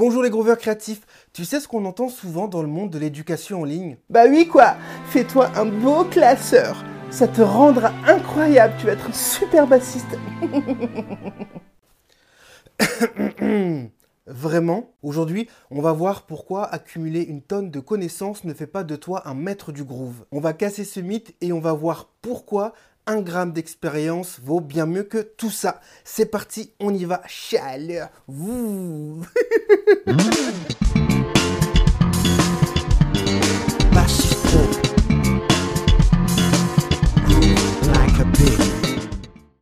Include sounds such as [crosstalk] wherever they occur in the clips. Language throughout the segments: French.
Bonjour les grooveurs créatifs, tu sais ce qu'on entend souvent dans le monde de l'éducation en ligne? Bah oui quoi, fais-toi un beau classeur. Ça te rendra incroyable, tu vas être un super bassiste. [coughs] Vraiment? Aujourd'hui, on va voir pourquoi accumuler une tonne de connaissances ne fait pas de toi un maître du groove. On va casser ce mythe et on va voir pourquoi un gramme d'expérience vaut bien mieux que tout ça. C'est parti, on y va. Chaleur. Ouh.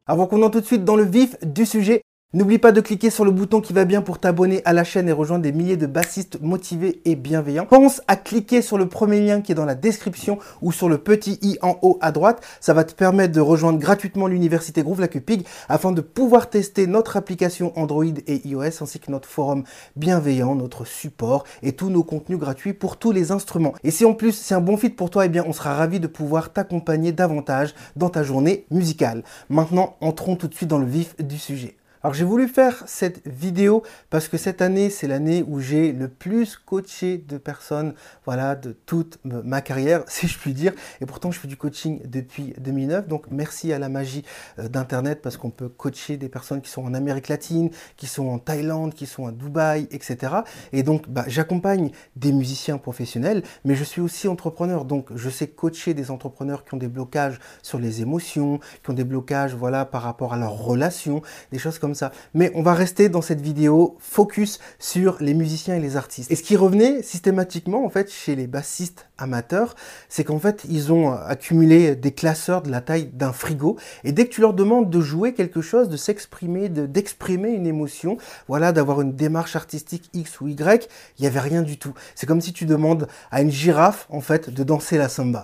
Avant qu'on entre tout de suite dans le vif du sujet, N'oublie pas de cliquer sur le bouton qui va bien pour t'abonner à la chaîne et rejoindre des milliers de bassistes motivés et bienveillants. Pense à cliquer sur le premier lien qui est dans la description ou sur le petit i en haut à droite. Ça va te permettre de rejoindre gratuitement l'université Groove La Cupig afin de pouvoir tester notre application Android et iOS ainsi que notre forum bienveillant, notre support et tous nos contenus gratuits pour tous les instruments. Et si en plus c'est un bon fit pour toi, eh bien on sera ravi de pouvoir t'accompagner davantage dans ta journée musicale. Maintenant, entrons tout de suite dans le vif du sujet. Alors j'ai voulu faire cette vidéo parce que cette année, c'est l'année où j'ai le plus coaché de personnes, voilà, de toute ma carrière, [laughs] si je puis dire. Et pourtant, je fais du coaching depuis 2009. Donc merci à la magie euh, d'Internet parce qu'on peut coacher des personnes qui sont en Amérique latine, qui sont en Thaïlande, qui sont à Dubaï, etc. Et donc, bah, j'accompagne des musiciens professionnels, mais je suis aussi entrepreneur. Donc, je sais coacher des entrepreneurs qui ont des blocages sur les émotions, qui ont des blocages, voilà, par rapport à leurs relations, des choses comme ça. Mais on va rester dans cette vidéo focus sur les musiciens et les artistes. Et ce qui revenait systématiquement en fait chez les bassistes amateurs, c'est qu'en fait ils ont accumulé des classeurs de la taille d'un frigo. Et dès que tu leur demandes de jouer quelque chose, de s'exprimer, d'exprimer une émotion, voilà, d'avoir une démarche artistique X ou Y, il n'y avait rien du tout. C'est comme si tu demandes à une girafe en fait de danser la samba.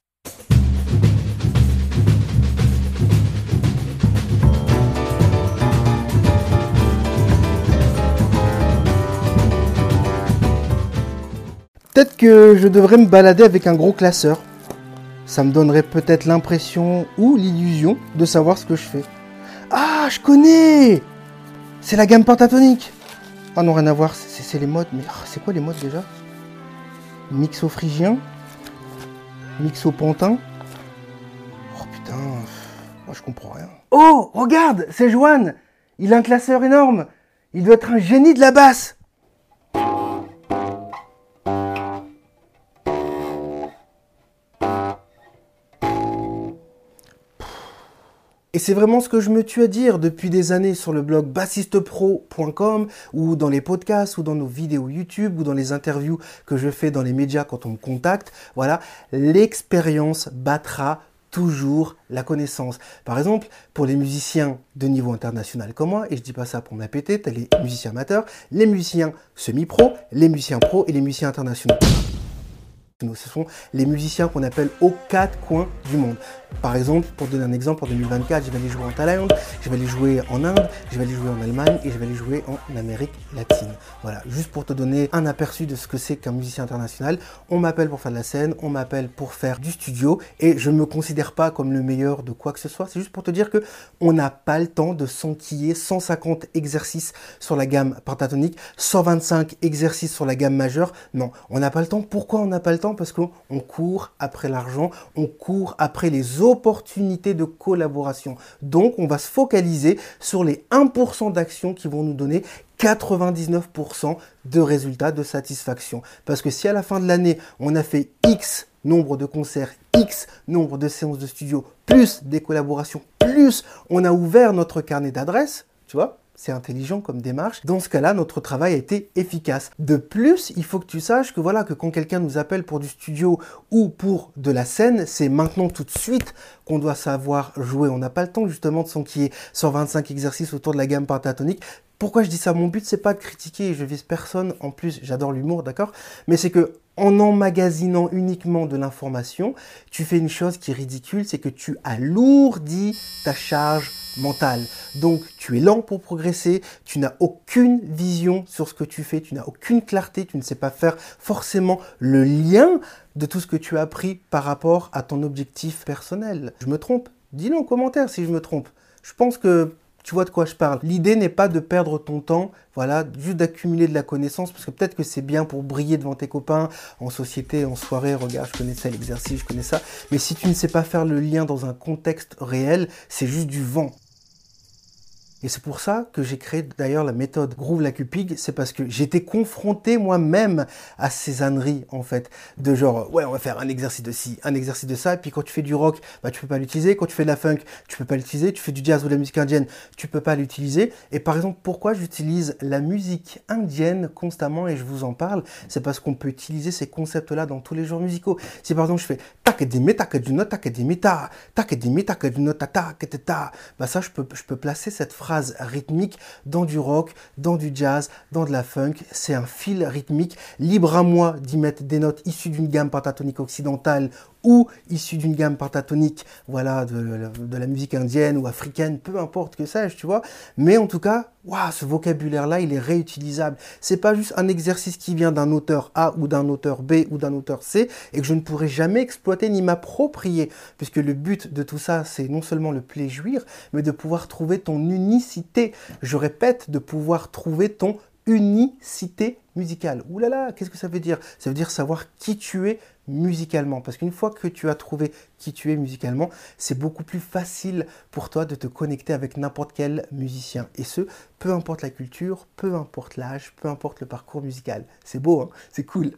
Peut-être que je devrais me balader avec un gros classeur. Ça me donnerait peut-être l'impression ou l'illusion de savoir ce que je fais. Ah, je connais C'est la gamme pentatonique Ah non, rien à voir, c'est les modes. Mais ah, c'est quoi les modes déjà? Mixo phrygien Mixo pantin Oh putain, moi je comprends rien. Oh, regarde, c'est Joanne Il a un classeur énorme Il doit être un génie de la basse Et c'est vraiment ce que je me tue à dire depuis des années sur le blog bassistepro.com ou dans les podcasts ou dans nos vidéos YouTube ou dans les interviews que je fais dans les médias quand on me contacte. Voilà, l'expérience battra toujours la connaissance. Par exemple, pour les musiciens de niveau international comme moi, et je dis pas ça pour m'appéter, t'as les musiciens amateurs, les musiciens semi-pro, les musiciens pro et les musiciens internationaux. Ce sont les musiciens qu'on appelle aux quatre coins du monde. Par exemple, pour donner un exemple, en 2024, je vais aller jouer en Thaïlande, je vais aller jouer en Inde, je vais aller jouer en Allemagne et je vais aller jouer en Amérique latine. Voilà, juste pour te donner un aperçu de ce que c'est qu'un musicien international. On m'appelle pour faire de la scène, on m'appelle pour faire du studio et je ne me considère pas comme le meilleur de quoi que ce soit. C'est juste pour te dire que on n'a pas le temps de s'enquiller 150 exercices sur la gamme pentatonique, 125 exercices sur la gamme majeure. Non, on n'a pas le temps. Pourquoi on n'a pas le temps? Parce qu'on court après l'argent, on court après les opportunités de collaboration. Donc, on va se focaliser sur les 1% d'actions qui vont nous donner 99% de résultats de satisfaction. Parce que si à la fin de l'année, on a fait X nombre de concerts, X nombre de séances de studio, plus des collaborations, plus on a ouvert notre carnet d'adresses, tu vois, c'est intelligent comme démarche. Dans ce cas-là, notre travail a été efficace. De plus, il faut que tu saches que voilà, que quand quelqu'un nous appelle pour du studio ou pour de la scène, c'est maintenant tout de suite qu'on doit savoir jouer. On n'a pas le temps justement de s'enquiller 125 exercices autour de la gamme pentatonique. Pourquoi je dis ça? Mon but c'est pas de critiquer, je vise personne. En plus, j'adore l'humour, d'accord? Mais c'est que en emmagasinant uniquement de l'information, tu fais une chose qui est ridicule, c'est que tu alourdis ta charge mentale. Donc tu es lent pour progresser, tu n'as aucune vision sur ce que tu fais, tu n'as aucune clarté, tu ne sais pas faire forcément le lien de tout ce que tu as appris par rapport à ton objectif personnel. Je me trompe? Dis-le en commentaire si je me trompe. Je pense que tu vois de quoi je parle. L'idée n'est pas de perdre ton temps, voilà, juste d'accumuler de la connaissance, parce que peut-être que c'est bien pour briller devant tes copains, en société, en soirée, regarde, je connais ça, l'exercice, je connais ça. Mais si tu ne sais pas faire le lien dans un contexte réel, c'est juste du vent. Et c'est pour ça que j'ai créé d'ailleurs la méthode Groove la Cupig, c'est parce que j'étais confronté moi-même à ces âneries en fait, de genre ouais on va faire un exercice de ci, un exercice de ça, et puis quand tu fais du rock, bah tu peux pas l'utiliser, quand tu fais de la funk, tu peux pas l'utiliser, tu fais du jazz ou de la musique indienne, tu peux pas l'utiliser. Et par exemple, pourquoi j'utilise la musique indienne constamment et je vous en parle, c'est parce qu'on peut utiliser ces concepts-là dans tous les genres musicaux. Si par exemple je fais takadimi takadino takadimi ta takadimi takadino ta ta bah ça je peux je peux placer cette phrase rythmique dans du rock, dans du jazz, dans de la funk. C'est un fil rythmique. Libre à moi d'y mettre des notes issues d'une gamme pentatonique occidentale ou issues d'une gamme pentatonique, voilà, de, la musique indienne ou africaine, peu importe que sais-je, tu vois. Mais en tout cas, waouh, ce vocabulaire-là, il est réutilisable. C'est pas juste un exercice qui vient d'un auteur A ou d'un auteur B ou d'un auteur C et que je ne pourrai jamais exploiter ni m'approprier, puisque le but de tout ça, c'est non seulement le plaisir, mais de pouvoir trouver ton unicité. Je répète, de pouvoir trouver ton unicité musicale. Ouh là là, qu'est-ce que ça veut dire? Ça veut dire savoir qui tu es musicalement. Parce qu'une fois que tu as trouvé qui tu es musicalement, c'est beaucoup plus facile pour toi de te connecter avec n'importe quel musicien. Et ce, peu importe la culture, peu importe l'âge, peu importe le parcours musical. C'est beau, hein? C'est cool.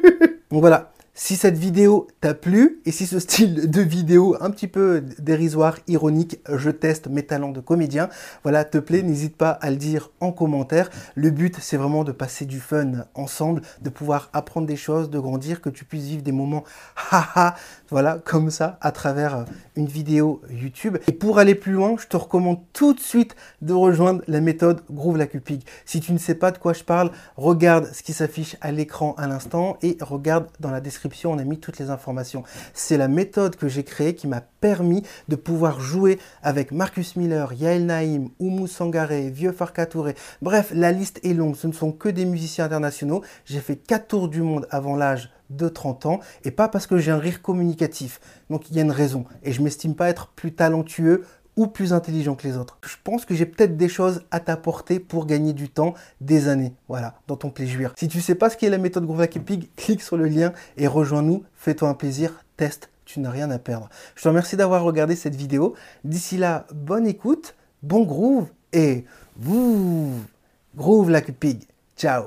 [laughs] bon voilà, si cette vidéo t'a plu et si ce [laughs] style de vidéo un petit peu dérisoire, ironique, je teste mes talents de comédien, voilà, te plaît, n'hésite pas à le dire en commentaire. Le but, c'est vraiment de passer du fun ensemble, de pouvoir apprendre des choses, de grandir, que tu puisses vivre des moments [laughs] haha, voilà, comme ça, à travers une vidéo YouTube. Et pour aller plus loin, je te recommande tout de suite de rejoindre la méthode Groove la Cupig. Si tu ne sais pas de quoi je parle, regarde ce qui s'affiche à l'écran à l'instant et regarde dans la description on a mis toutes les informations. C'est la méthode que j'ai créée qui m'a permis de pouvoir jouer avec Marcus Miller, Yael Naïm, Oumou Sangaré, Vieux Farka Touré. Bref, la liste est longue. Ce ne sont que des musiciens internationaux. J'ai fait 4 tours du monde avant l'âge de 30 ans et pas parce que j'ai un rire communicatif. Donc il y a une raison. Et je m'estime pas être plus talentueux plus intelligent que les autres. Je pense que j'ai peut-être des choses à t'apporter pour gagner du temps, des années, voilà, dans ton plaisir. Si tu sais pas ce qu'est la méthode Groove Pig, clique sur le lien et rejoins-nous, fais-toi un plaisir, teste, tu n'as rien à perdre. Je te remercie d'avoir regardé cette vidéo. D'ici là, bonne écoute, bon groove et vous groove like a pig. Ciao.